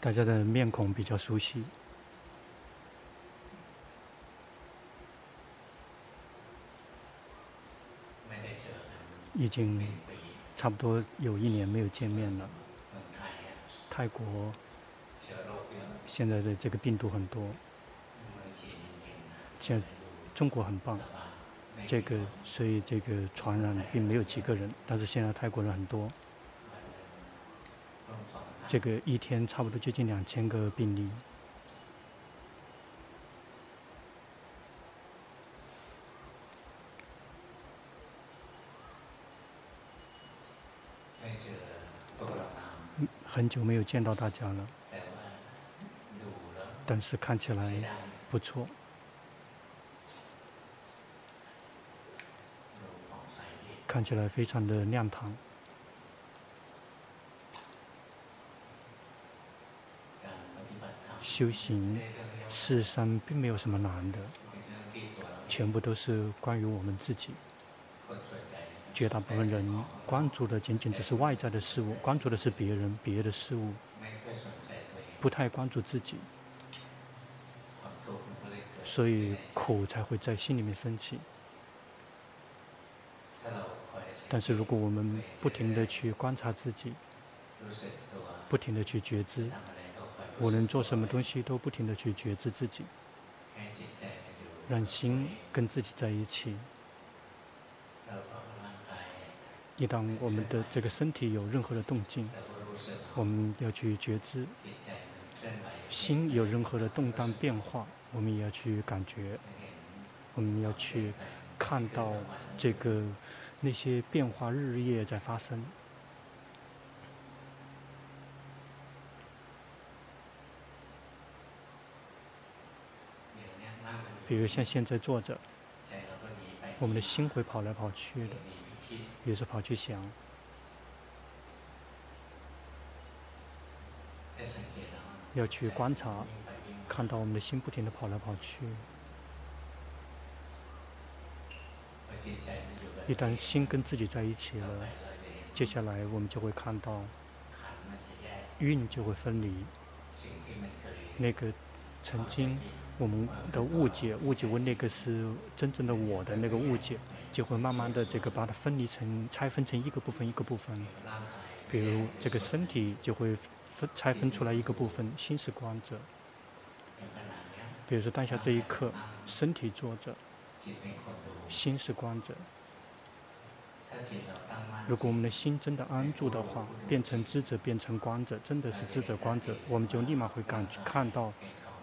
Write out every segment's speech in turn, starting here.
大家的面孔比较熟悉，已经差不多有一年没有见面了。泰国现在的这个病毒很多，现在中国很棒，这个所以这个传染并没有几个人，但是现在泰国人很多。这个一天差不多接近两千个病例。很久没有见到大家了，但是看起来不错，看起来非常的亮堂。修行，事实上并没有什么难的，全部都是关于我们自己。绝大部分人关注的仅仅只是外在的事物，关注的是别人、别的事物，不太关注自己，所以苦才会在心里面升起。但是如果我们不停地去观察自己，不停地去觉知。无论做什么东西，都不停地去觉知自己，让心跟自己在一起。一旦我们的这个身体有任何的动静，我们要去觉知；心有任何的动荡变化，我们也要去感觉。我们要去看到这个那些变化日夜在发生。比如像现在坐着，我们的心会跑来跑去的，有时跑去想，要去观察，看到我们的心不停的跑来跑去。一旦心跟自己在一起了，接下来我们就会看到，运就会分离，那个曾经。我们的误解，误解为那个是真正的我的那个误解，就会慢慢的这个把它分离成拆分成一个部分一个部分。比如这个身体就会分拆分出来一个部分，心是观者。比如说当下这一刻，身体坐着，心是观者。如果我们的心真的安住的话，变成知者，变成观者，真的是知者观者，我们就立马会感看到。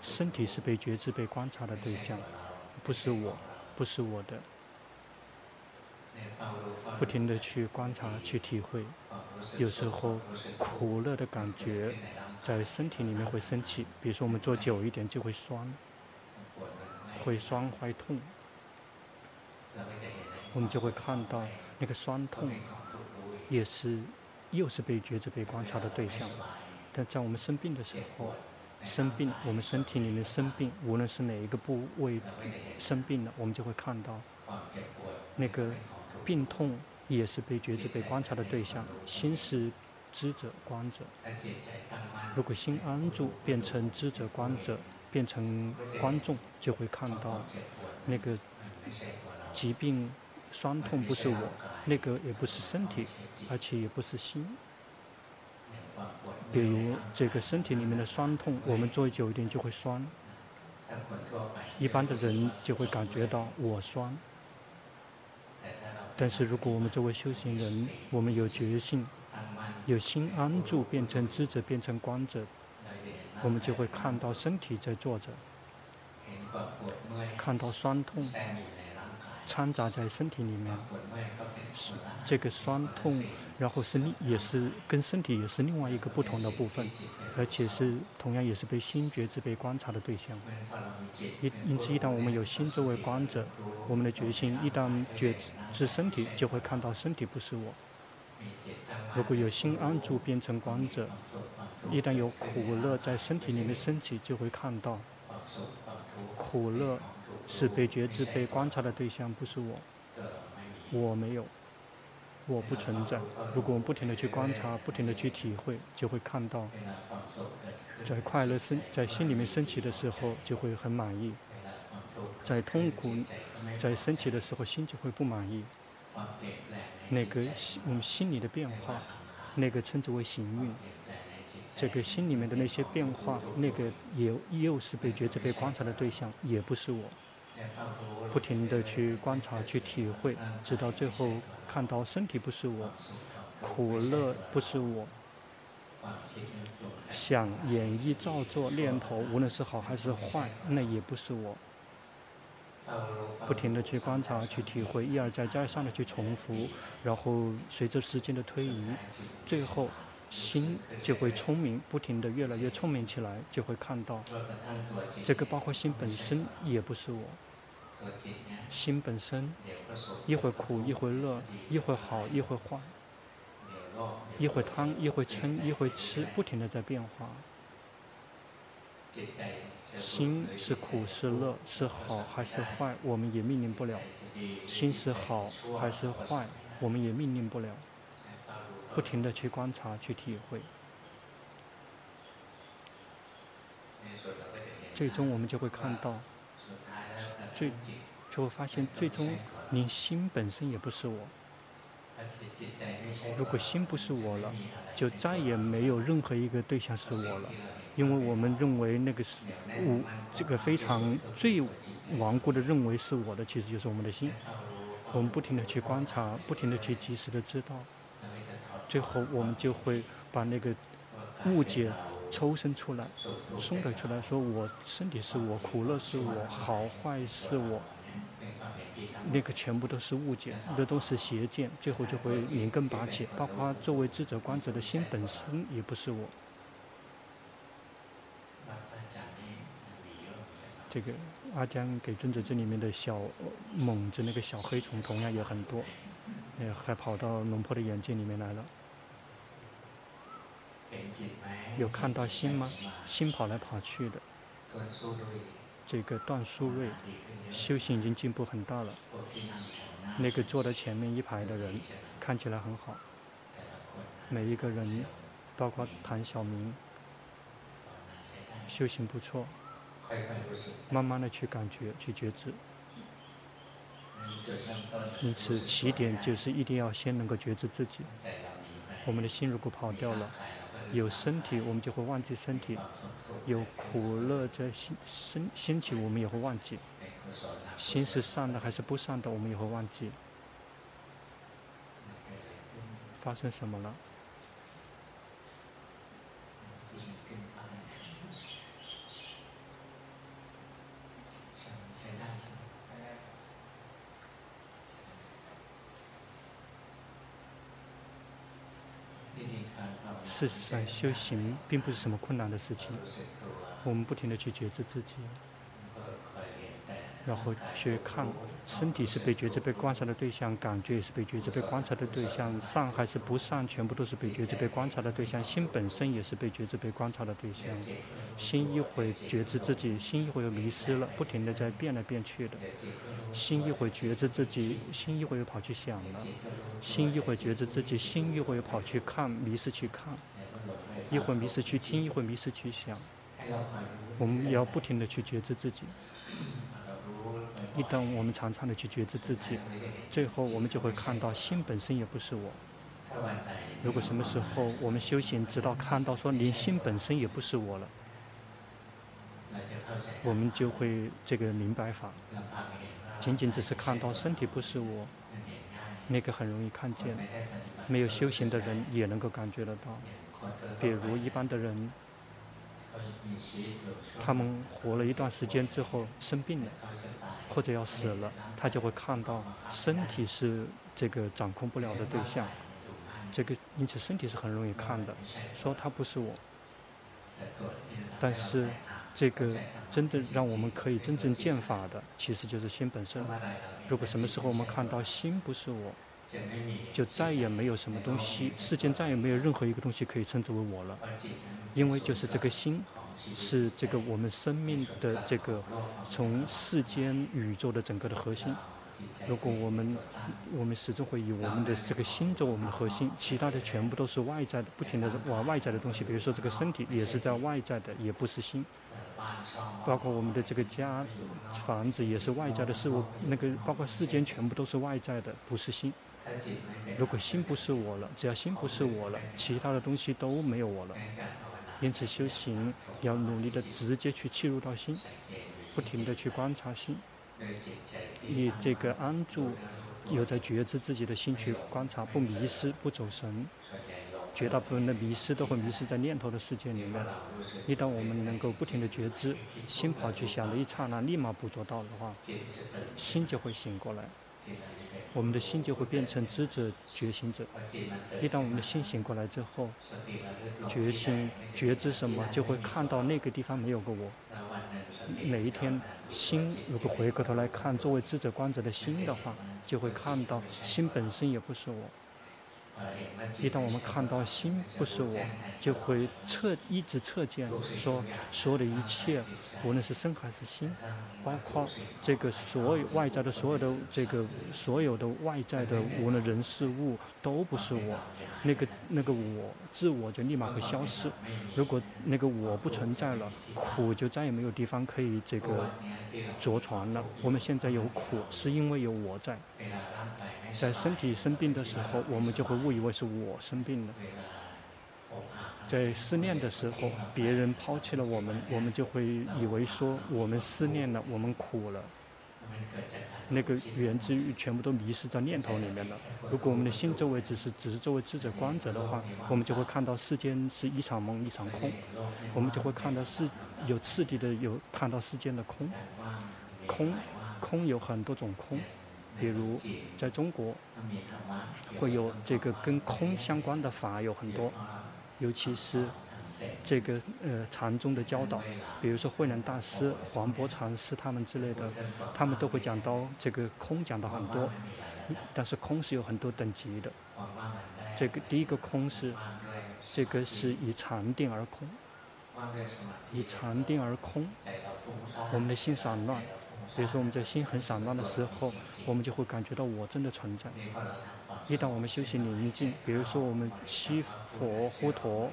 身体是被觉知、被观察的对象，不是我，不是我的。不停的去观察、去体会，有时候苦乐的感觉在身体里面会升起。比如说，我们坐久一点就会酸，会酸、会痛，我们就会看到那个酸痛，也是又是被觉知、被观察的对象。但在我们生病的时候。生病，我们身体里面生病，无论是哪一个部位生病了，我们就会看到那个病痛也是被觉知、被观察的对象。心是知者、观者。如果心安住，变成知者、观者，变成观众，就会看到那个疾病、酸痛不是我，那个也不是身体，而且也不是心。比如这个身体里面的酸痛，我们坐久一点就会酸。一般的人就会感觉到我酸。但是如果我们作为修行人，我们有觉性，有心安住，变成知者，变成观者，我们就会看到身体在坐着，看到酸痛掺杂在身体里面，这个酸痛。然后是另也是跟身体也是另外一个不同的部分，而且是同样也是被心觉知、被观察的对象。因因此，一旦我们有心作为观者，我们的觉性一旦觉知身体，就会看到身体不是我。如果有心安住变成观者，一旦有苦乐在身体里面升起，就会看到苦乐是被觉知、被观察的对象，不是我，我没有。我不存在。如果我们不停地去观察，不停地去体会，就会看到，在快乐升在心里面升起的时候，就会很满意；在痛苦在升起的时候，心就会不满意。那个心我们心里的变化，那个称之为行运。这个心里面的那些变化，那个也又是被觉知、被观察的对象，也不是我。不停的去观察、去体会，直到最后看到身体不是我，苦乐不是我，想演绎、造作、念头，无论是好还是坏，那也不是我。不停的去观察、去体会，一而再、再而三的去重复，然后随着时间的推移，最后。心就会聪明，不停的越来越聪明起来，就会看到，这个包括心本身也不是我。心本身一会苦一会乐，一会好一会坏，一会贪一会嗔一会痴，不停的在变化。心是苦是乐是好还是坏，我们也命令不了。心是好还是坏，我们也命令不了。不停的去观察、去体会，最终我们就会看到，最就会发现，最终连心本身也不是我。如果心不是我了，就再也没有任何一个对象是我了，因为我们认为那个是我，这个非常最顽固的认为是我的，其实就是我们的心。我们不停的去观察，不停的去及时的知道。最后，我们就会把那个误解抽身出来，松开出来，说我身体是我，苦乐是我，好坏是我，那个全部都是误解，那都是邪见，最后就会连根拔起。包括作为智者观者的心本身也不是我。这个阿江给尊者这里面的小猛子，那个小黑虫同样也很多，也还跑到龙婆的眼睛里面来了。有看到心吗？心跑来跑去的。这个段书瑞修行已经进步很大了。那个坐在前面一排的人看起来很好。每一个人，包括谭晓明，修行不错。慢慢的去感觉，去觉知。因此，起点就是一定要先能够觉知自己。我们的心如果跑掉了。有身体，我们就会忘记身体；有苦乐在心身心情，我们也会忘记。心是善的还是不善的，我们也会忘记。发生什么了？事实上，修行并不是什么困难的事情。我们不停的去觉知自己，然后去看身体是被觉知、被观察的对象，感觉也是被觉知、被观察的对象，善还是不善，全部都是被觉知、被观察的对象。心本身也是被觉知、被观察的对象。心一会觉知自己，心一会又迷失了，不停地在变来变去的。心一会觉知自己，心一会又跑去想了。心一会觉知自己，心一会又跑去看，迷失去看。一会迷失去听，一会迷失去想。我们也要不停地去觉知自己。一旦我们常常的去觉知自己，最后我们就会看到心本身也不是我。如果什么时候我们修行直到看到说连心本身也不是我了。我们就会这个明白法，仅仅只是看到身体不是我，那个很容易看见，没有修行的人也能够感觉得到。比如一般的人，他们活了一段时间之后生病了，或者要死了，他就会看到身体是这个掌控不了的对象，这个因此身体是很容易看的，说他不是我，但是。这个真的让我们可以真正见法的，其实就是心本身。如果什么时候我们看到心不是我，就再也没有什么东西，世间再也没有任何一个东西可以称之为我了，因为就是这个心，是这个我们生命的这个从世间宇宙的整个的核心，如果我们我们始终会以我们的这个心做我们的核心，其他的全部都是外在的，不停的往外在的东西，比如说这个身体也是在外在的，也不是心。包括我们的这个家、房子也是外在的事物，那个包括世间全部都是外在的，不是心。如果心不是我了，只要心不是我了，其他的东西都没有我了。因此修行要努力的直接去切入到心，不停的去观察心，以这个安住，有在觉知自己的心去观察，不迷失，不走神。绝大部分的迷失都会迷失在念头的世界里面。一旦我们能够不停的觉知，心跑去想的一刹那，立马捕捉到的话，心就会醒过来。我们的心就会变成知者、觉醒者。一旦我们的心醒过来之后，觉醒、觉知什么，就会看到那个地方没有个我。每一天，心如果回过头来看作为知者观者的心的话，就会看到心本身也不是我。一旦我们看到心不是我，就会彻一直彻见说所有的一切，无论是身还是心，包括这个所有外在的所有的这个所有的外在的无论人事物都不是我，那个那个我自我就立马会消失。如果那个我不存在了，苦就再也没有地方可以这个着床了。我们现在有苦，是因为有我在。在身体生病的时候，我们就会误以为是我生病了；在思念的时候，别人抛弃了我们，我们就会以为说我们思念了，我们苦了。那个源自于全部都迷失在念头里面了。如果我们的心周围只是只是作为智者观者的话，我们就会看到世间是一场梦，一场空。我们就会看到世有次第的有看到世间的空，空空有很多种空。比如，在中国，会有这个跟空相关的法有很多，尤其是这个呃禅宗的教导，比如说慧能大师、黄檗禅师他们之类的，他们都会讲到这个空，讲到很多，但是空是有很多等级的。这个第一个空是，这个是以禅定而空，以禅定而空，我们的心散乱。比如说我们在心很散乱的时候，我们就会感觉到我真的存在。一旦我们修行宁静，比如说我们吸佛呼陀，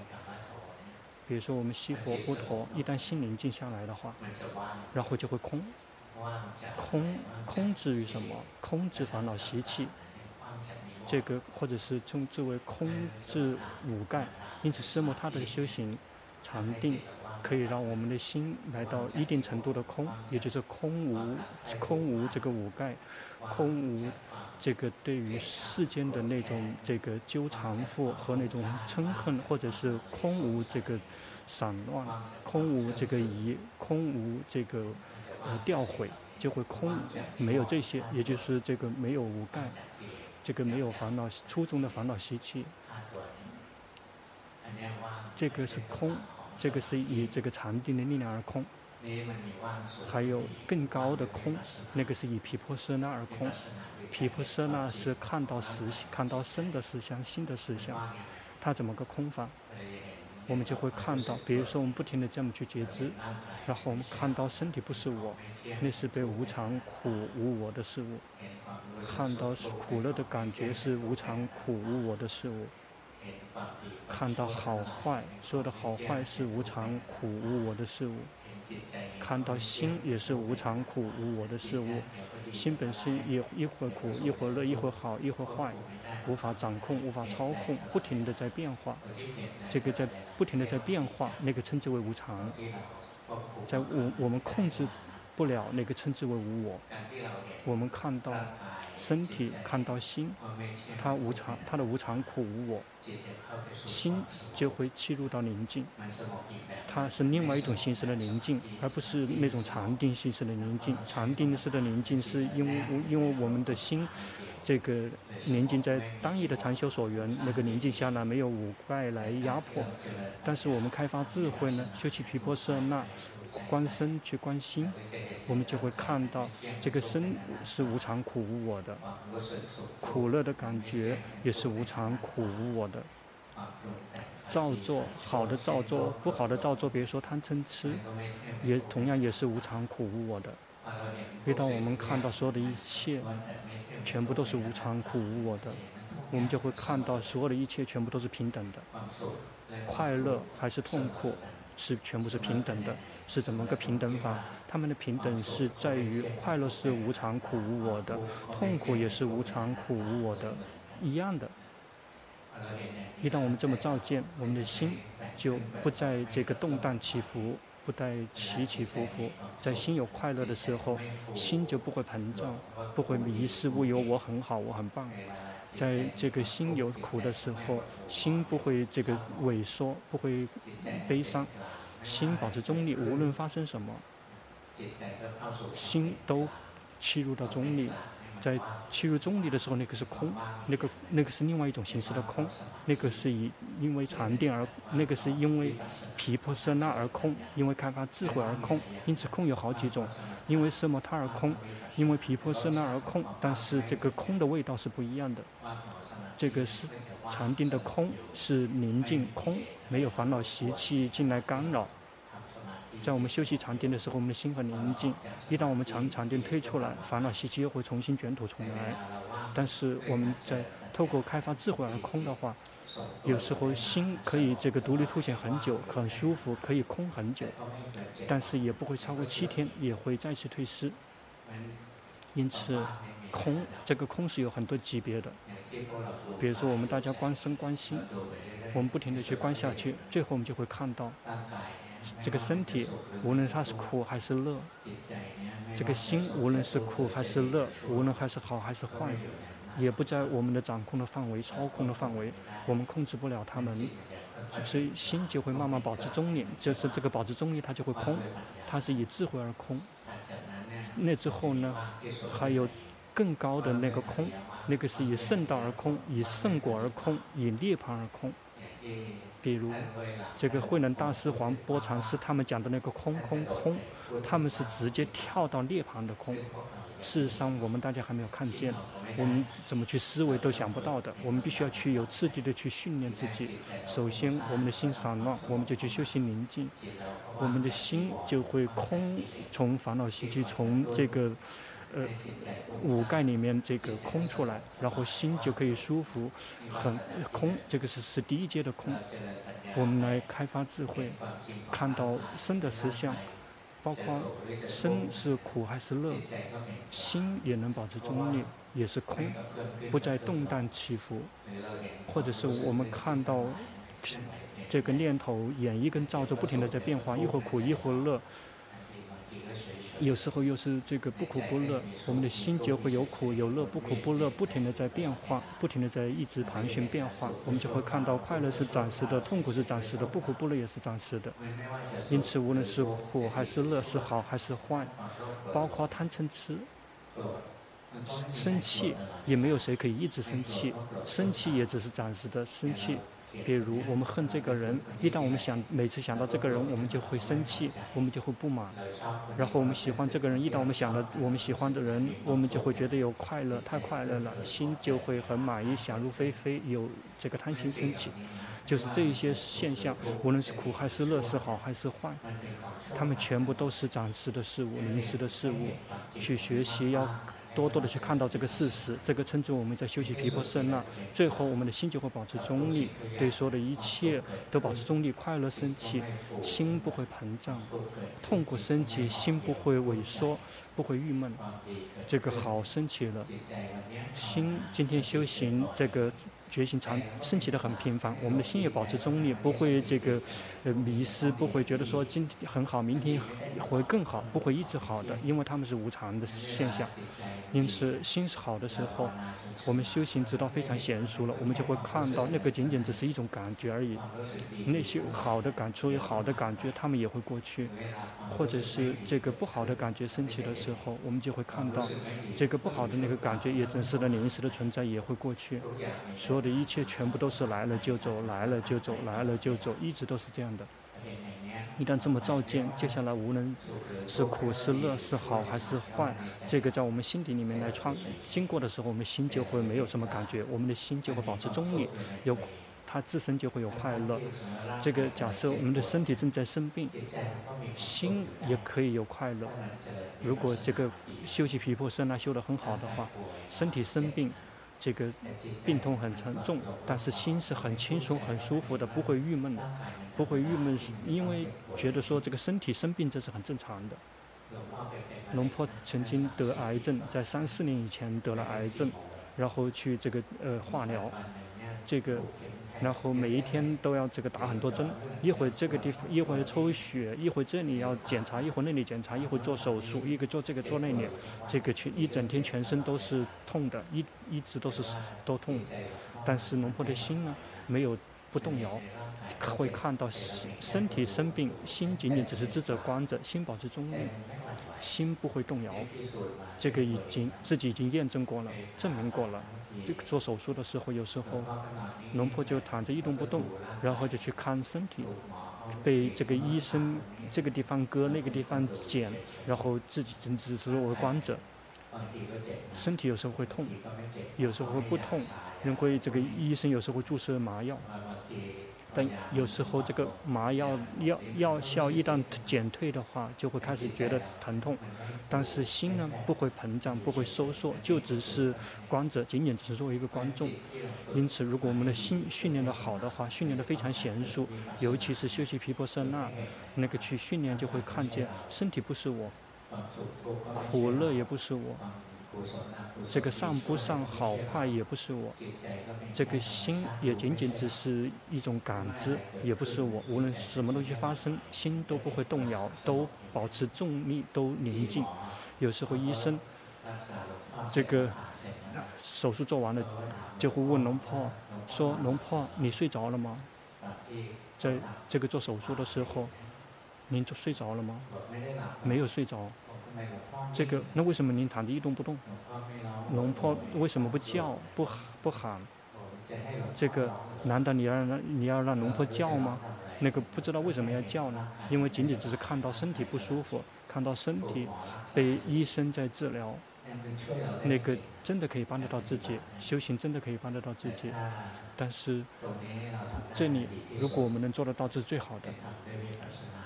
比如说我们吸佛呼陀，一旦心宁静下来的话，然后就会空，空空之于什么？空之烦恼习气，这个或者是称之为空之五盖。因此，奢摩他的修行禅定。可以让我们的心来到一定程度的空，也就是空无，空无这个五盖，空无这个对于世间的那种这个纠缠缚和那种嗔恨，或者是空无这个散乱，空无这个疑，空无这个呃掉毁，就会空，没有这些，也就是这个没有五盖，这个没有烦恼初中的烦恼习气，这个是空。这个是以这个禅定的力量而空，还有更高的空，那个是以皮婆舍那而空。皮婆舍那是看到实，看到生的实相、心的实相，它怎么个空法？我们就会看到，比如说我们不停的这么去觉知，然后我们看到身体不是我，那是被无常、苦、无我的事物；看到苦乐的感觉是无常、苦、无我的事物。看到好坏，所有的好坏是无常、苦、无我的事物；看到心也是无常、苦、无我的事物。心本身也一会儿苦，一会儿乐，一会儿好，一会儿坏，无法掌控，无法操控，不停地在变化。这个在不停地在变化，那个称之为无常。在我我们控制不了，那个称之为无我。我们看到。身体看到心，它无常，它的无常苦无我，心就会切入到宁静。它是另外一种形式的宁静，而不是那种禅定形式的宁静。禅定式的宁静是因为因为我们的心，这个宁静在单一的禅修所缘，那个宁静下来没有五盖来压迫。但是我们开发智慧呢，修起毗婆舍那。观身去观心，我们就会看到这个身是无常、苦、无我的，苦乐的感觉也是无常、苦、无我的。造作好的造作，不好的造作，比如说贪嗔痴，也同样也是无常、苦、无我的。一旦我们看到所有的一切，全部都是无常、苦、无我的，我们就会看到所有的一切全部都是平等的，快乐还是痛苦，是全部是平等的，是怎么个平等法？他们的平等是在于快乐是无常、苦、无我的，痛苦也是无常、苦、无我的，一样的。一旦我们这么照见，我们的心就不在这个动荡起伏。不带起起伏伏，在心有快乐的时候，心就不会膨胀，不会迷失，我有我很好，我很棒。在这个心有苦的时候，心不会这个萎缩，不会悲伤，心保持中立，无论发生什么，心都切入到中立。在切入中离的时候，那个是空，那个那个是另外一种形式的空，那个是以因为禅定而，那个是因为毗婆舍那而空，因为开发智慧而空，因此空有好几种，因为色摩他而空，因为毗婆舍那而空，但是这个空的味道是不一样的，这个是禅定的空是宁静空，没有烦恼习气进来干扰。在我们休息禅定的时候，我们的心很宁静。一旦我们禅禅定退出来，烦恼习气又会重新卷土重来。但是我们在透过开发智慧而空的话，有时候心可以这个独立凸显很久，很舒服，可以空很久，但是也不会超过七天，也会再次退失。因此，空这个空是有很多级别的。比如说，我们大家观身观心，我们不停地去观下去，最后我们就会看到。这个身体，无论它是苦还是乐，这个心无论是苦还是乐，无论还是好还是坏，也不在我们的掌控的范围、操控的范围，我们控制不了他们，所以心就会慢慢保持中立。就是这个保持中立，它就会空，它是以智慧而空。那之后呢，还有更高的那个空，那个是以圣道而空，以圣果而空，以涅槃而空。比如，这个慧能大师、黄波禅师他们讲的那个空空空，他们是直接跳到涅槃的空。事实上，我们大家还没有看见，我们怎么去思维都想不到的。我们必须要去有刺激的去训练自己。首先，我们的心散乱，我们就去修行宁静，我们的心就会空，从烦恼习气，从这个。呃，五盖里面这个空出来，然后心就可以舒服，很空。这个是是第一阶的空。我们来开发智慧，看到生的实相，包括身是苦还是乐，心也能保持中立，也是空，不再动荡起伏。或者是我们看到这个念头眼一根罩着，不停的在变化，一会儿苦一会儿乐。有时候又是这个不苦不乐，我们的心就会有苦有乐，不苦不乐，不停地在变化，不停地在一直盘旋变化。我们就会看到快乐是暂时的，痛苦是暂时的，不苦不乐也是暂时的。因此，无论是苦还是乐，是好还是坏，包括贪嗔痴，生气也没有谁可以一直生气，生气也只是暂时的生气。比如我们恨这个人，一旦我们想每次想到这个人，我们就会生气，我们就会不满。然后我们喜欢这个人，一旦我们想到我们喜欢的人，我们就会觉得有快乐，太快乐了，心就会很满意，想入非非，有这个贪心升起。就是这一些现象，无论是苦还是乐，是好还是坏，他们全部都是暂时的事物，临时的事物。去学习要。多多的去看到这个事实，这个称之我们在修习毗婆舍那，最后我们的心就会保持中立，对所有的一切都保持中立，快乐升起，心不会膨胀；痛苦升起，心不会萎缩，不会郁闷。这个好升起了，心今天修行这个。觉醒常升起的很频繁，我们的心也保持中立，不会这个呃迷失，不会觉得说今天很好，明天会更好，不会一直好的，因为他们是无常的现象。因此，心是好的时候，我们修行直到非常娴熟了，我们就会看到那个仅仅只是一种感觉而已。那些好的感，出于好的感觉，他们也会过去，或者是这个不好的感觉升起的时候，我们就会看到这个不好的那个感觉也真实的临时的存在也会过去，所有。的一切全部都是来了就走，来了就走，来了就走，一直都是这样的。一旦这么照见，接下来无论是苦是乐，是好还是坏，这个在我们心底里面来穿经过的时候，我们心就会没有什么感觉，我们的心就会保持中立。有他自身就会有快乐。这个假设我们的身体正在生病，心也可以有快乐。如果这个修习毗婆舍那修得很好的话，身体生病，这个病痛很沉重，但是心是很轻松、很舒服的，不会郁闷的，不会郁闷，因为觉得说这个身体生病这是很正常的。龙坡曾经得癌症，在三四年以前得了癌症，然后去这个呃化疗，这个。然后每一天都要这个打很多针，一会这个地方，一会抽血，一会这里要检查，一会那里检查，一会做手术，一个做这个做那里，这个全一整天全身都是痛的，一一直都是都痛。但是农婆的心呢，没有不动摇，会看到身体生病，心仅仅只是智者观者，心保持中立，心不会动摇。这个已经自己已经验证过了，证明过了。这个做手术的时候，有时候龙婆就躺着一动不动，然后就去看身体，被这个医生这个地方割，那个地方剪，然后自己只只是为观者。身体有时候会痛，有时候会不痛，因为这个医生有时候会注射麻药。但有时候这个麻药药药效一旦减退的话，就会开始觉得疼痛。但是心呢，不会膨胀，不会收缩，就只是观者，仅仅只是作为一个观众。因此，如果我们的心训练得好的话，训练得非常娴熟，尤其是修习毗婆舍那，那个去训练就会看见身体不是我，苦乐也不是我。这个上不上好坏也不是我，这个心也仅仅只是一种感知，也不是我。无论什么东西发生，心都不会动摇，都保持重力，都宁静。有时候医生，这个手术做完了，就会问龙婆说：“龙婆，你睡着了吗？”在这个做手术的时候，您就睡着了吗？没有睡着。这个，那为什么您躺着一动不动？龙婆为什么不叫不不喊？这个，难道你要让你要让龙婆叫吗？那个不知道为什么要叫呢？因为仅仅只是看到身体不舒服，看到身体被医生在治疗。那个真的可以帮得到自己，修行真的可以帮得到自己。但是这里，如果我们能做得到，这是最好的。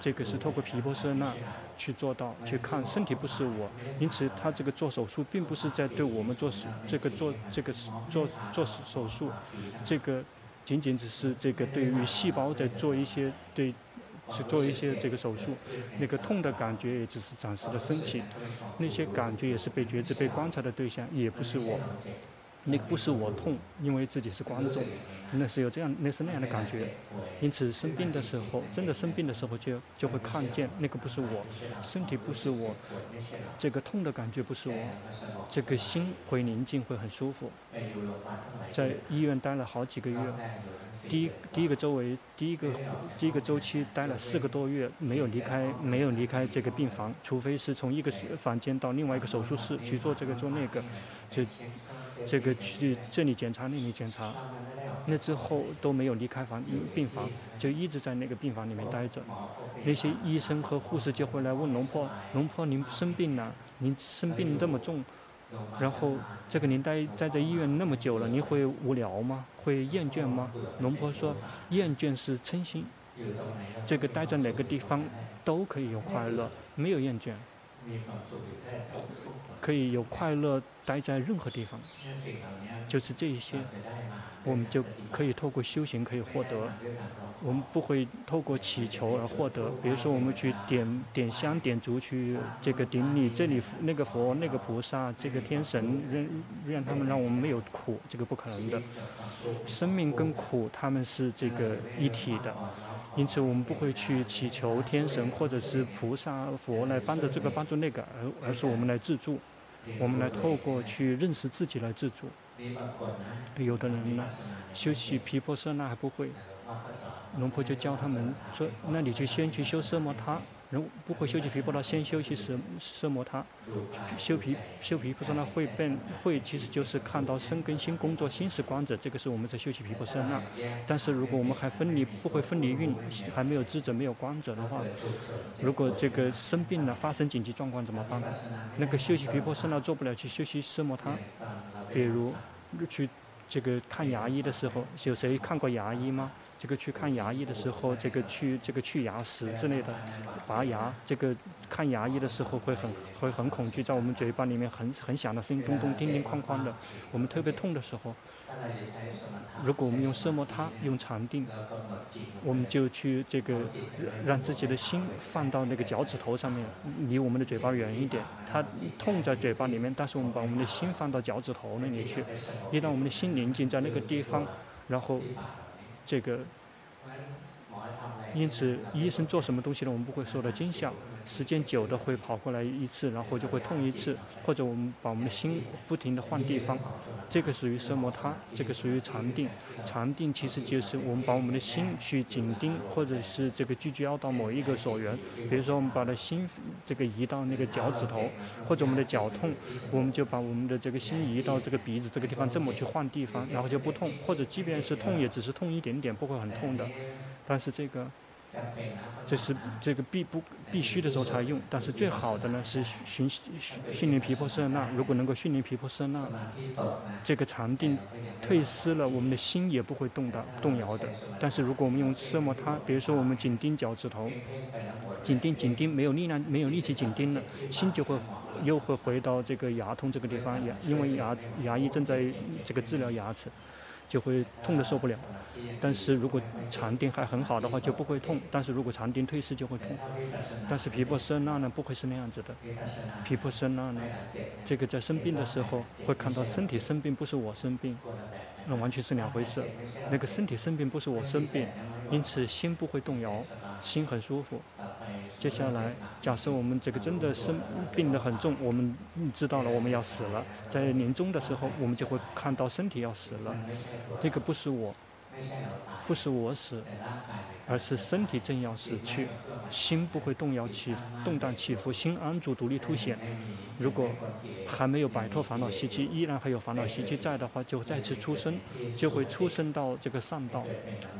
这个是透过皮波舍那去做到，去看身体不是我，因此他这个做手术并不是在对我们做这个做这个做做手术，这个仅仅只是这个对于细胞在做一些对。去做一些这个手术，那个痛的感觉也只是暂时的升起，那些感觉也是被觉知、被观察的对象，也不是我，那个不是我痛，因为自己是观众。那是有这样，那是那样的感觉，因此生病的时候，真的生病的时候就就会看见那个不是我，身体不是我，这个痛的感觉不是我，这个心会宁静，会很舒服。在医院待了好几个月，第一第一个周围，第一个第一个周期待了四个多月，没有离开没有离开这个病房，除非是从一个房间到另外一个手术室去做这个做那个，就这个去这里检查那里检查。那之后都没有离开房病房，就一直在那个病房里面待着。那些医生和护士就会来问龙婆：“龙婆，您生病了？您生病这么重，然后这个您待待在医院那么久了，您会无聊吗？会厌倦吗？”龙婆说：“厌倦是嗔心。这个待在哪个地方都可以有快乐，没有厌倦，可以有快乐，待在任何地方，就是这一些。”我们就可以透过修行可以获得，我们不会透过祈求而获得。比如说，我们去点点香、点烛去这个顶礼这里那个佛、那个菩萨、这个天神，让让他们让我们没有苦，这个不可能的。生命跟苦他们是这个一体的，因此我们不会去祈求天神或者是菩萨、佛来帮助这个帮助那个，而而是我们来自助，我们来透过去认识自己来自助。有的人呢，修习皮婆舍那还不会，龙婆就教他们说：“那你就先去修奢摩他。人不会修习毗婆舍，先修习奢奢摩他。修皮修毗婆舍那会变会，其实就是看到身跟心工作，心是光者，这个是我们在修习毗婆舍那。但是如果我们还分离不会分离运，还没有知者没有光者的话，如果这个生病了发生紧急状况怎么办？那个修习毗婆舍那做不了，去修习奢摩他，比如。去这个看牙医的时候，有谁看过牙医吗？这个去看牙医的时候，这个去这个去牙齿之类的，拔牙，这个看牙医的时候会很会很恐惧，在我们嘴巴里面很很响的声音，咚咚叮叮哐哐的，我们特别痛的时候，如果我们用奢摩他用禅定，我们就去这个让自己的心放到那个脚趾头上面，离我们的嘴巴远一点，它痛在嘴巴里面，但是我们把我们的心放到脚趾头那里去，一旦我们的心宁静在那个地方，然后。这个，因此医生做什么东西呢？我们不会受到惊吓。时间久的会跑过来一次，然后就会痛一次，或者我们把我们的心不停地换地方，这个属于奢摩他，这个属于禅定。禅定其实就是我们把我们的心去紧盯，或者是这个聚焦到某一个所缘。比如说我们把的心这个移到那个脚趾头，或者我们的脚痛，我们就把我们的这个心移到这个鼻子这个地方，这么去换地方，然后就不痛，或者即便是痛，也只是痛一点点，不会很痛的。但是这个。这是这个必不必须的时候才用，但是最好的呢是训训练皮婆舍那。如果能够训练皮婆舍那，这个禅定退失了，我们的心也不会动的动摇的。但是如果我们用奢摩他，比如说我们紧盯脚趾头，紧盯紧盯没有力量没有力气紧盯了，心就会又会回到这个牙痛这个地方，牙因为牙牙医正在这个治疗牙齿。就会痛的受不了，但是如果肠钉还很好的话就不会痛，但是如果肠钉退失就会痛。但是皮婆舍那呢不会是那样子的，皮婆舍那呢，这个在生病的时候会看到身体生病不是我生病，那完全是两回事。那个身体生病不是我生病，因此心不会动摇，心很舒服。接下来，假设我们这个真的生病得很重，我们知道了我们要死了，在临终的时候，我们就会看到身体要死了，这个不是我，不是我死，而是身体正要死去，心不会动摇起，动荡起伏，心安住独立凸显。如果还没有摆脱烦恼习气，依然还有烦恼习气在的话，就再次出生，就会出生到这个善道，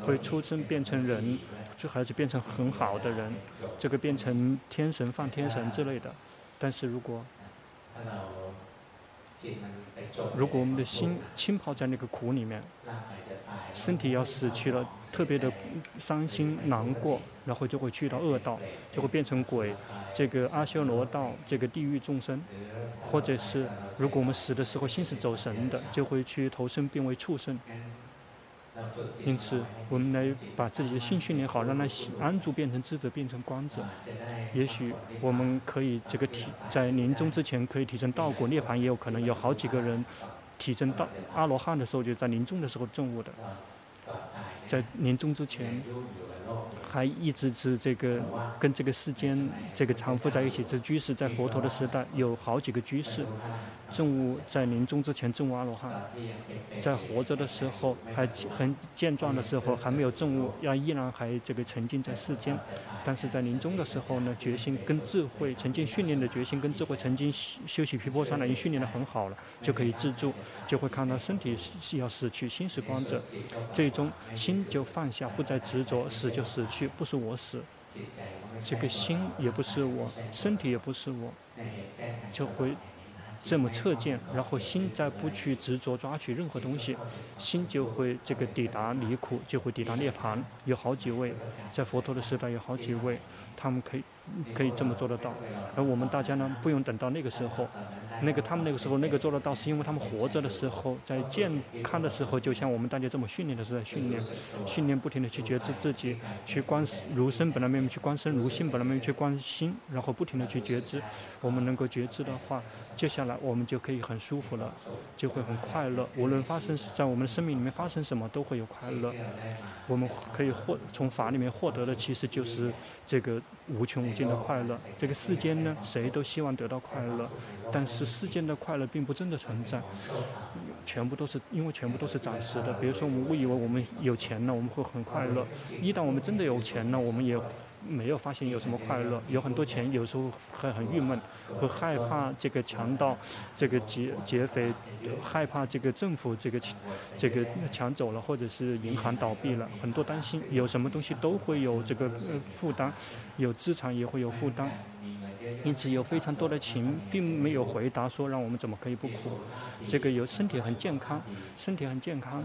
会出生变成人。这孩子变成很好的人，这个变成天神、放天神之类的。但是如果如果我们的心浸泡在那个苦里面，身体要死去了，特别的伤心难过，然后就会去到恶道，就会变成鬼，这个阿修罗道，这个地狱众生，或者是如果我们死的时候心是走神的，就会去投生变为畜生。因此，我们来把自己的心训练好，让它安住，变成智者，变成光者。也许我们可以这个体在临终之前可以提升道果涅槃，也有可能有好几个人提升到阿罗汉的时候，就在临终的时候证悟的。在临终之前，还一直是这个跟这个世间这个常附在一起。这居士在佛陀的时代有好几个居士。证悟在临终之前证悟阿罗汉，在活着的时候还很健壮的时候还没有证悟，要依然还这个沉浸在世间，但是在临终的时候呢，决心跟智慧曾经训练的决心跟智慧曾经修习毗婆舍那已经训练得很好了，就可以自助，就会看到身体是要死去，心是光者，最终心就放下，不再执着，死就死去，不是我死，这个心也不是我，身体也不是我，就会。这么测见，然后心再不去执着抓取任何东西，心就会这个抵达离苦，就会抵达涅槃。有好几位，在佛陀的时代有好几位，他们可以。可以这么做得到，而我们大家呢，不用等到那个时候，那个他们那个时候那个做得到，是因为他们活着的时候，在健康的时候，就像我们大家这么训练的是在训练，训练不停的去觉知自己，去观如身本来面目，去观身如性本来面目，去观心，然后不停的去觉知。我们能够觉知的话，接下来我们就可以很舒服了，就会很快乐。无论发生在我们的生命里面发生什么，都会有快乐。我们可以获从法里面获得的，其实就是这个无穷无尽的快乐。这个世间呢，谁都希望得到快乐，但是世间的快乐并不真的存在，全部都是因为全部都是暂时的。比如说，我们误以为我们有钱了，我们会很快乐；一旦我们真的有钱了，我们也。没有发现有什么快乐，有很多钱，有时候会很郁闷，会害怕这个强盗，这个劫劫匪，害怕这个政府这个这个抢走了，或者是银行倒闭了，很多担心，有什么东西都会有这个负担，有资产也会有负担。因此有非常多的情，并没有回答说让我们怎么可以不苦。这个有身体很健康，身体很健康，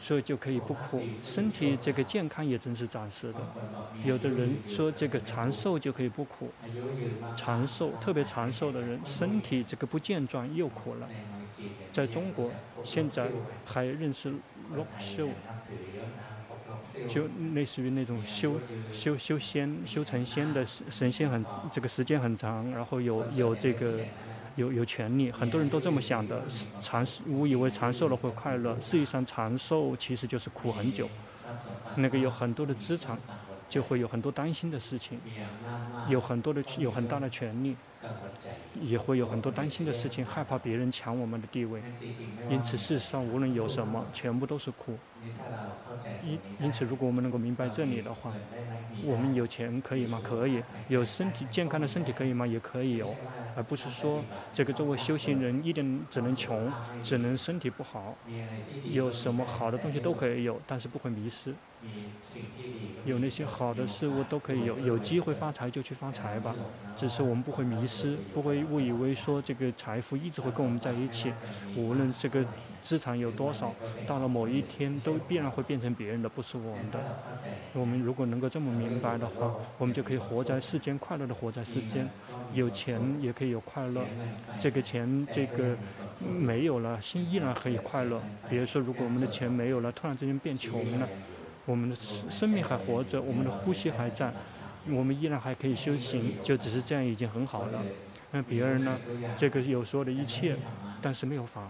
所以就可以不苦。身体这个健康也真是暂时的。有的人说这个长寿就可以不苦，长寿特别长寿的人，身体这个不健壮又苦了。在中国现在还认识陆秀。就类似于那种修修修仙修成仙的神仙很这个时间很长，然后有有这个有有权利，很多人都这么想的，长误以为长寿了会快乐，事实上长寿其实就是苦很久，那个有很多的资产，就会有很多担心的事情，有很多的有很大的权利。也会有很多担心的事情，害怕别人抢我们的地位，因此事实上无论有什么，全部都是苦。因因此，如果我们能够明白这里的话，我们有钱可以吗？可以。有身体健康的身体可以吗？也可以有，而不是说这个作为修行人一定只能穷，只能身体不好。有什么好的东西都可以有，但是不会迷失。有那些好的事物都可以有，有机会发财就去发财吧。只是我们不会迷失，不会误以为说这个财富一直会跟我们在一起。无论这个资产有多少，到了某一天都必然会变成别人的，不是我们的。我们如果能够这么明白的话，我们就可以活在世间，快乐的活在世间。有钱也可以有快乐，这个钱这个没有了，心依然可以快乐。比如说，如果我们的钱没有了，突然之间变穷了。我们的生命还活着，我们的呼吸还在，我们依然还可以修行，就只是这样已经很好了。那别人呢？这个有所有的一切，但是没有法，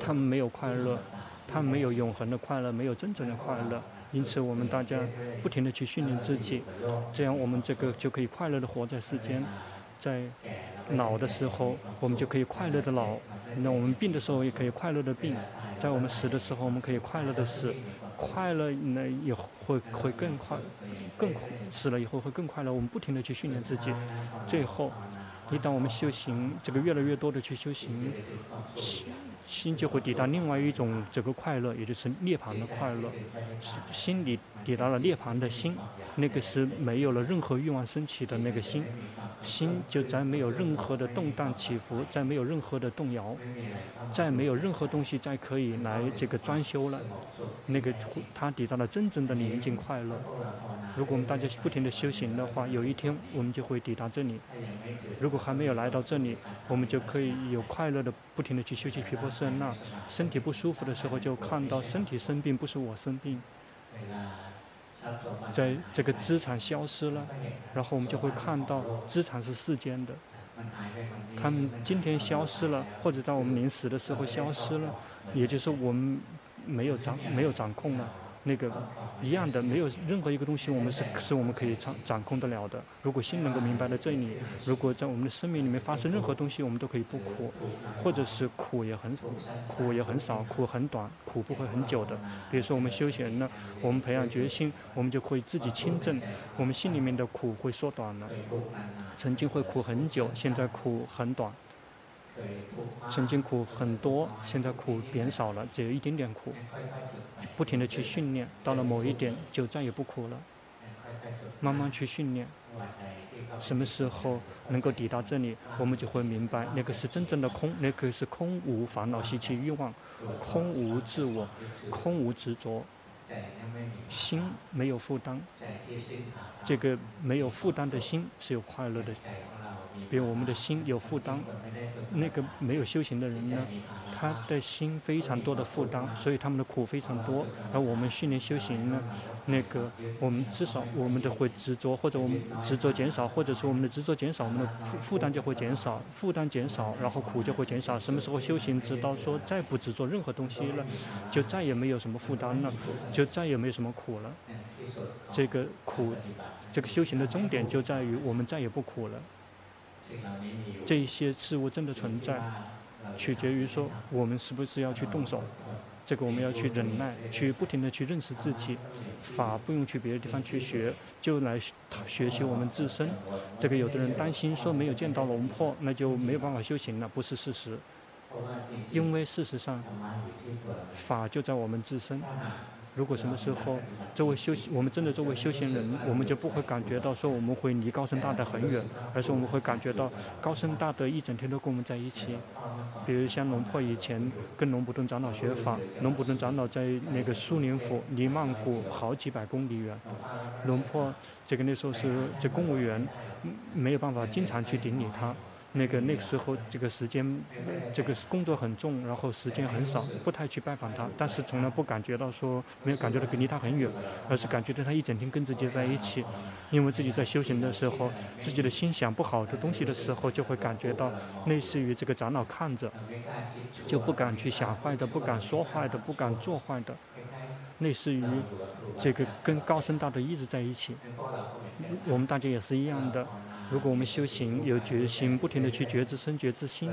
他们没有快乐，他们没有永恒的快乐，没有真正的快乐。因此，我们大家不停地去训练自己，这样我们这个就可以快乐地活在世间。在老的时候，我们就可以快乐的老；那我们病的时候，也可以快乐的病；在我们死的时候，我们可以快乐的死。快乐呢也会会更快，更死了以后会更快乐。我们不停的去训练自己，最后，一旦我们修行，这个越来越多的去修行，心就会抵达另外一种这个快乐，也就是涅槃的快乐。心里抵达了涅槃的心，那个是没有了任何欲望升起的那个心。心就再没有任何的动荡起伏，再没有任何的动摇，再没有任何东西再可以来这个装修了。那个他抵达了真正的宁静快乐。如果我们大家不停的修行的话，有一天我们就会抵达这里。如果还没有来到这里，我们就可以有快乐的不停的去修习毗婆舍那。身体不舒服的时候，就看到身体生病不是我生病。在这个资产消失了，然后我们就会看到资产是世间的，他们今天消失了，或者到我们临死的时候消失了，也就是我们没有掌没有掌控了。那个一样的，没有任何一个东西我们是是我们可以掌掌控得了的。如果心能够明白了这里，如果在我们的生命里面发生任何东西，我们都可以不苦，或者是苦也很苦也很少，苦很短，苦不会很久的。比如说我们修行呢，我们培养决心，我们就可以自己清正，我们心里面的苦会缩短了。曾经会苦很久，现在苦很短。曾经苦很多，现在苦变少了，只有一点点苦。不停地去训练，到了某一点就再也不苦了。慢慢去训练，什么时候能够抵达这里，我们就会明白，那个是真正的空，那个是空无烦恼习气欲望，空无自我，空无执着，心没有负担。这个没有负担的心是有快乐的。比如我们的心有负担，那个没有修行的人呢，他的心非常多的负担，所以他们的苦非常多。而我们训练修行呢，那个我们至少我们的会执着，或者我们执着减少，或者说我们的执着减少，我们的负负担就会减少，负担减少，然后苦就会减少。什么时候修行直到说再不执着任何东西了，就再也没有什么负担了，就再也没有什么苦了。这个苦，这个修行的终点就在于我们再也不苦了。这一些事物真的存在，取决于说我们是不是要去动手。这个我们要去忍耐，去不停的去认识自己。法不用去别的地方去学，就来学习我们自身。这个有的人担心说没有见到龙婆，那就没有办法修行了，不是事实。因为事实上，法就在我们自身。如果什么时候作为修行，我们真的作为修行人，我们就不会感觉到说我们会离高僧大德很远，而是我们会感觉到高僧大德一整天都跟我们在一起。比如像龙破以前跟龙普顿长老学法，龙普顿长老在那个苏林府离曼谷好几百公里远，龙破这个那时候是这公务员，没有办法经常去顶礼他。那个那个时候，这个时间，这个工作很重，然后时间很少，不太去拜访他。但是从来不感觉到说，没有感觉到离他很远，而是感觉到他一整天跟自己在一起。因为自己在修行的时候，自己的心想不好的东西的时候，就会感觉到类似于这个长老看着，就不敢去想坏的，不敢说坏的，不敢做坏的，类似于这个跟高僧大德一直在一起。我们大家也是一样的。如果我们修行有决心，不停的去觉知身、觉知心，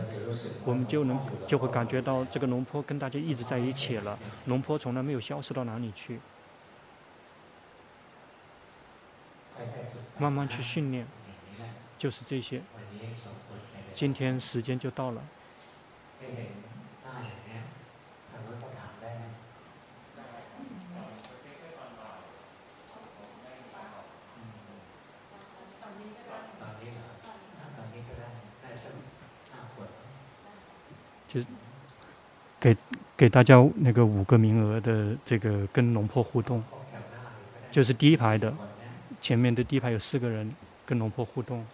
我们就能就会感觉到这个龙坡跟大家一直在一起了。龙坡从来没有消失到哪里去。慢慢去训练，就是这些。今天时间就到了。给给大家那个五个名额的这个跟龙婆互动，就是第一排的，前面的第一排有四个人跟龙婆互动。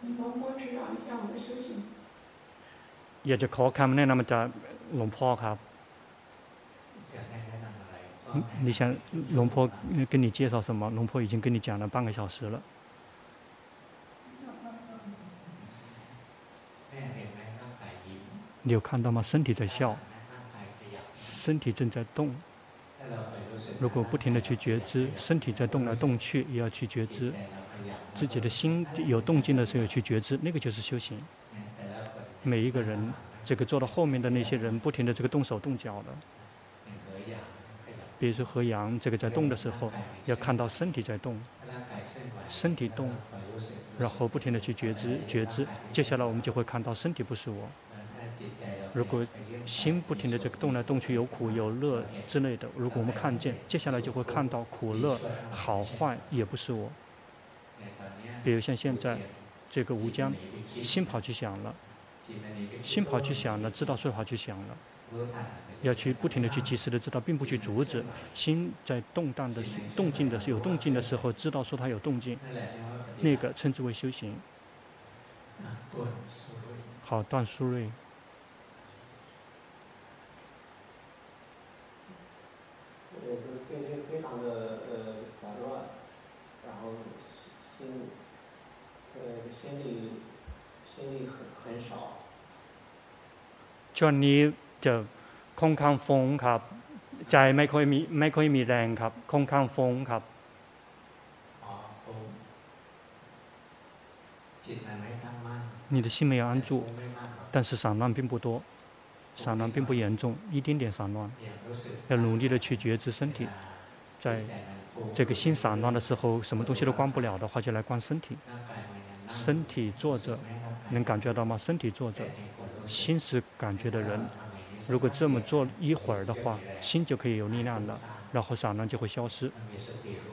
请龙婆指导一下我们的修行。อยากจะขอคำแนะนำจากหลวงพ่อครับ。你想龙婆跟你介绍什么？龙婆已经跟你讲了半个小时了。 你有看到吗？身体在笑，身体正在动。如果不停的去觉知，身体在动来动去，也要去觉知。自己的心有动静的时候去觉知，那个就是修行。每一个人，这个坐到后面的那些人，不停的这个动手动脚的。比如说何阳，这个在动的时候，要看到身体在动，身体动，然后不停的去觉知觉知。接下来我们就会看到身体不是我。如果心不停的这个动来动去，有苦有乐之类的，如果我们看见，接下来就会看到苦乐好坏也不是我。比如像现在这个吴江，心跑去想了，心跑去想了，知道说跑去想了。要去不停的去及时的知道，并不去阻止。心在动荡的、动静的、有动静的时候，知道说它有动静，那个称之为修行。好，段书瑞。呃，对心非常的呃散乱，然后心呃心力心力很很少。叫你。จะค่อนข้างฟุ้งครับ ใจไม่ค่อยมีไม่ค่อยมีแรงครับค่อนข้างฟุ้งครับ你的心没有安住，但是散乱并不多，散乱并不严重，一点点散乱。要努力的去觉知身体，在这个心散乱的时候，什么东西都关不了的话，就来关身体。 身体坐着，能感觉到吗？身体坐着，心是感觉的人。如果这么做一会儿的话，心就可以有力量了，然后散乱就会消失。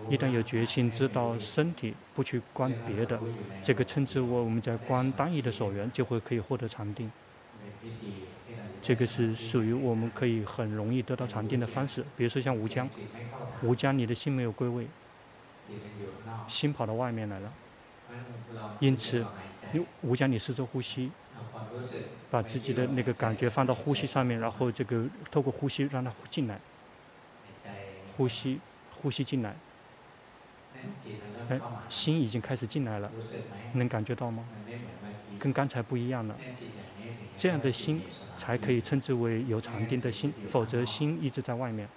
一旦有决心，知道身体不去观别的，这个称之为我们在观单一的所缘，就会可以获得禅定。这个是属于我们可以很容易得到禅定的方式。比如说像吴江，吴江你的心没有归位，心跑到外面来了，因此，我教你试着呼吸。把自己的那个感觉放到呼吸上面，然后这个透过呼吸让它进来，呼吸，呼吸进来，哎，心已经开始进来了，能感觉到吗？跟刚才不一样了，这样的心才可以称之为有禅定的心，否则心一直在外面，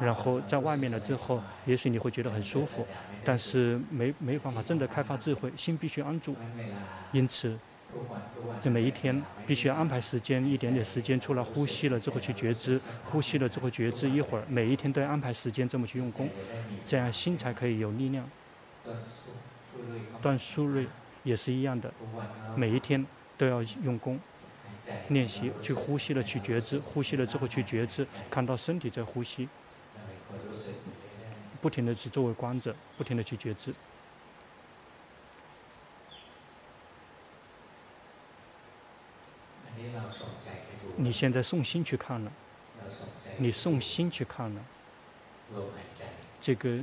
然后在外面了之后，也许你会觉得很舒服，但是没没有办法真的开发智慧，心必须安住，因此。就每一天必须安排时间，一点点时间出来呼吸了之后去觉知，呼吸了之后觉知一会儿，每一天都要安排时间这么去用功，这样心才可以有力量。段书瑞也是一样的，每一天都要用功练习，去呼吸了，去觉知，呼吸了之后去觉知，看到身体在呼吸，不停的去作为观者，不停的去觉知。你现在送心去看了，你送心去看了，这个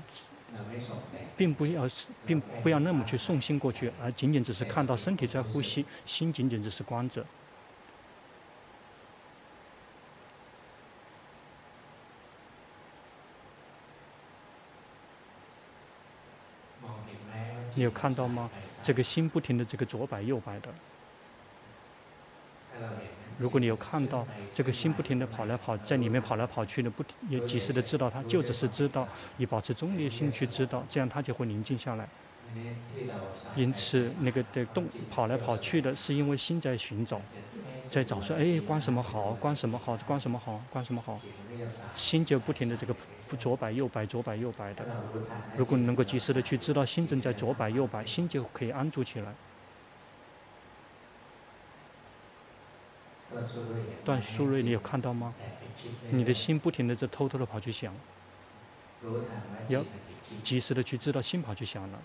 并不要，并不要那么去送心过去，而仅仅只是看到身体在呼吸，心仅仅只是观着。你有看到吗？这个心不停的这个左摆右摆的。如果你有看到这个心不停地跑来跑，在里面跑来跑去的，不停也及时的知道它，就只是知道，你保持中立心去知道，这样它就会宁静下来。因此，那个的动跑来跑去的，是因为心在寻找，在找说，哎，观什么好，观什么好，观什么好，观什么好，心就不停的这个左摆右摆，左摆右摆的。如果你能够及时的去知道心正在左摆右摆，心就可以安住起来。段书瑞，你有看到吗？你的心不停的在偷偷的跑去想，要及时的去知道心跑去想了，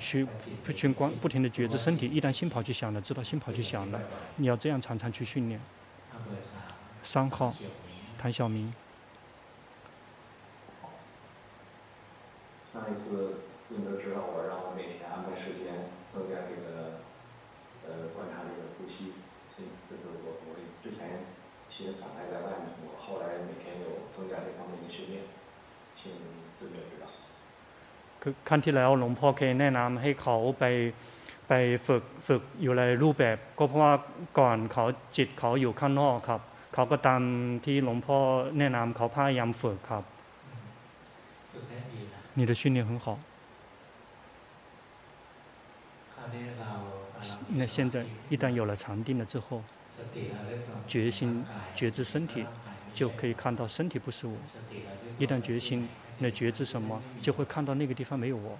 去不去观不停的觉知身体，一旦心跑去想了，知道心跑去想了，你要这样常常去训练。三号，谭晓明。上一次你们都知道我，让我每天安排时间增加这个呃观察这个呼吸。就是我，我之前心敞开在外面，我后来每天有增加这方面的训练，请自觉指导。คือขั้นที่แล้วหลวงพ่อเคยแนะนำให้เขาไปไปฝึกฝึกอยู่ในรูปแบบ ก็เพราะว่าก่อนเขาจิตเขาอยู่ข้างนอกครับ เขาก็ตามที่หลวงพ่อแนะนำเขาพยายามฝึกครับฝึกได้ดีนะ ี 你的训练很好。那现在一旦有了禅定了之后，决心觉知身体，就可以看到身体不是我。一旦决心，那觉知什么，就会看到那个地方没有我。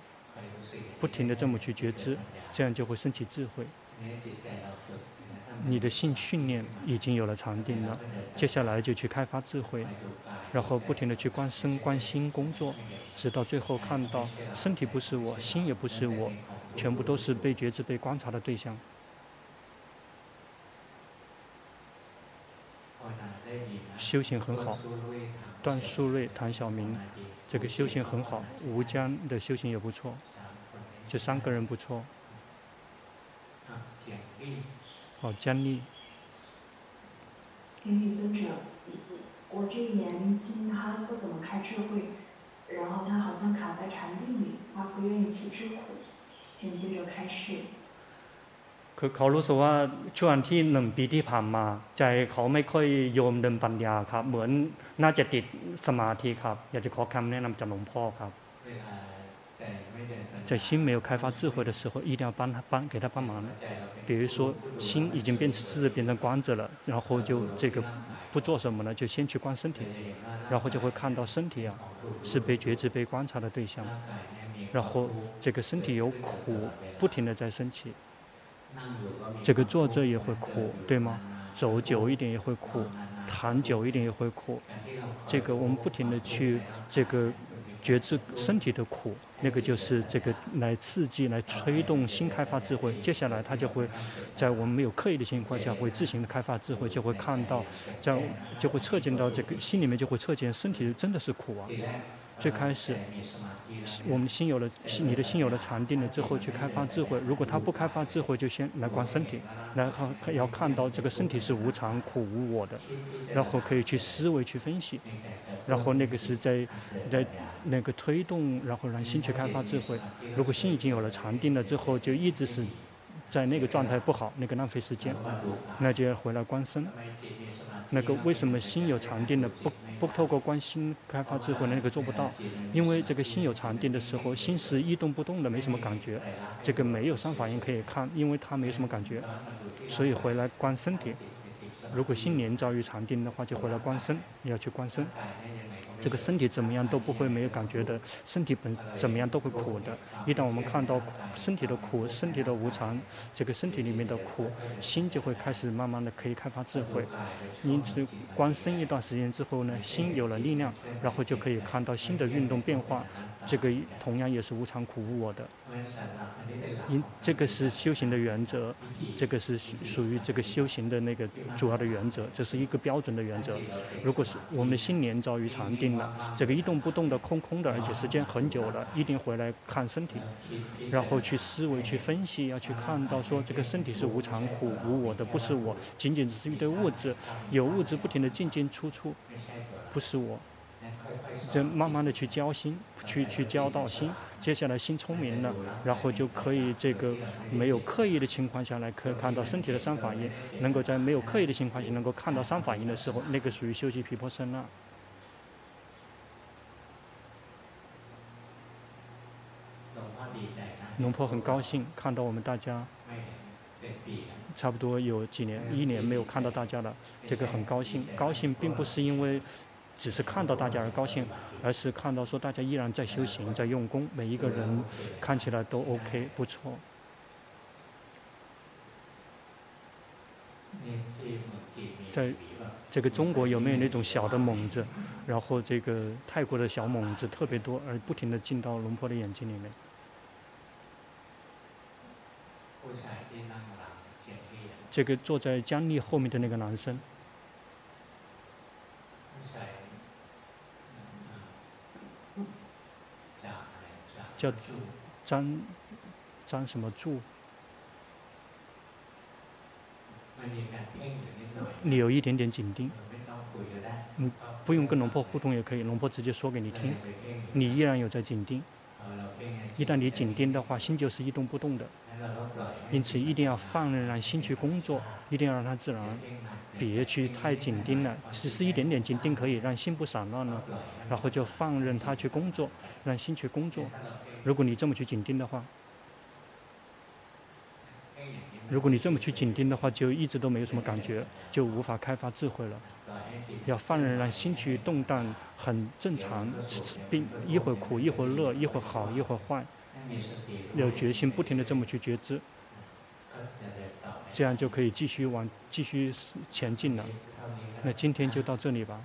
不停的这么去觉知，这样就会升起智慧。你的性训练已经有了禅定了，接下来就去开发智慧，然后不停的去观身观心工作，直到最后看到身体不是我，心也不是我。全部都是被觉知、被观察的对象。修行很好，段素瑞、谭晓明，这个修行很好。吴江的修行也不错，这三个人不错。哦，江丽。天地尊者，我这一年心他不怎么开智慧，然后他好像卡在禅定里，他不愿意去知苦。คือเขารู้สึกว่าช่วงที่หนึ่งปีที่ผ่านมา ใจเขาไม่ค่อยโยมเดินปัญญาครับ เหมือนน่าจะติดสมาธิครับ อยากจะขอคำแนะนำจากหลวงพ่อครับ 在心没有开发智慧的时候，一定要帮他帮给他帮忙。比如说，心已经变成智，变成观者了，然后就这个不做什么呢？就先去观身体，然后就会看到身体啊，是被觉知、被观察的对象。然后这个身体有苦，不停地在升起。这个坐着也会苦，对吗？走久一点也会苦，躺久一点也会苦。这个我们不停地去这个觉知身体的苦，那个就是这个来刺激、来推动新开发智慧。接下来他就会在我们没有刻意的情况下，会自行的开发智慧，就会看到，这样就会测见到这个心里面就会测见身体真的是苦啊。最开始，我们心有了，你的心有了禅定了之后，去开发智慧。如果他不开发智慧，就先来观身体，然后要看到这个身体是无常、苦、无我的，然后可以去思维、去分析，然后那个是在在那个推动，然后让心去开发智慧。如果心已经有了禅定了之后，就一直是在那个状态不好，那个浪费时间，那就要回来观身。那个为什么心有禅定了不？不透过观心开发智慧，那个做不到，因为这个心有禅定的时候，心是一动不动的，没什么感觉。这个没有三法印可以看，因为它没什么感觉，所以回来观身体。如果心连遭于禅定的话，就回来观身，你要去观身。这个身体怎么样都不会没有感觉的，身体本怎么样都会苦的。一旦我们看到身体的苦、身体的无常，这个身体里面的苦，心就会开始慢慢的可以开发智慧。因此，观身一段时间之后呢，心有了力量，然后就可以看到新的运动变化。这个同样也是无常苦无我的。因这个是修行的原则，这个是属于这个修行的那个主要的原则，这是一个标准的原则。如果是我们的心连遭于禅定了，这个一动不动的空空的，而且时间很久了，一定回来看身体，然后去思维、去分析，要去看到说这个身体是无常苦无我的，不是我，仅仅只是一堆物质，有物质不停的进进出出，不是我。就慢慢的去交心，去去交到心。接下来心聪明了，然后就可以这个没有刻意的情况下来，可以看到身体的三法印，能够在没有刻意的情况下能够看到三法印的时候，那个属于修习皮婆身了。龙婆很高兴看到我们大家，差不多有几年一年没有看到大家了，这个很高兴，高兴并不是因为。只是看到大家而高兴，而是看到说大家依然在修行，在用功，每一个人看起来都 OK，不错。在这个中国有没有那种小的猛子？然后这个泰国的小猛子特别多，而不停的进到龙婆的眼睛里面。这个坐在江丽后面的那个男生。叫张张什么柱？你有一点点紧盯，嗯，不用跟龙婆互动也可以，龙婆直接说给你听。你依然有在紧盯，一旦你紧盯的话，心就是一动不动的。因此一定要放任让心去工作，一定要让它自然，别去太紧盯了，只是一点点紧盯可以让心不散乱了，然后就放任它去工作，让心去工作。如果你这么去紧盯的话，如果你这么去紧盯的话，就一直都没有什么感觉，就无法开发智慧了。要放任让心去动荡，很正常，并一会儿苦，一会儿乐，一会儿好，一会儿坏。要决心不停的这么去觉知，这样就可以继续往继续前进了。那今天就到这里吧。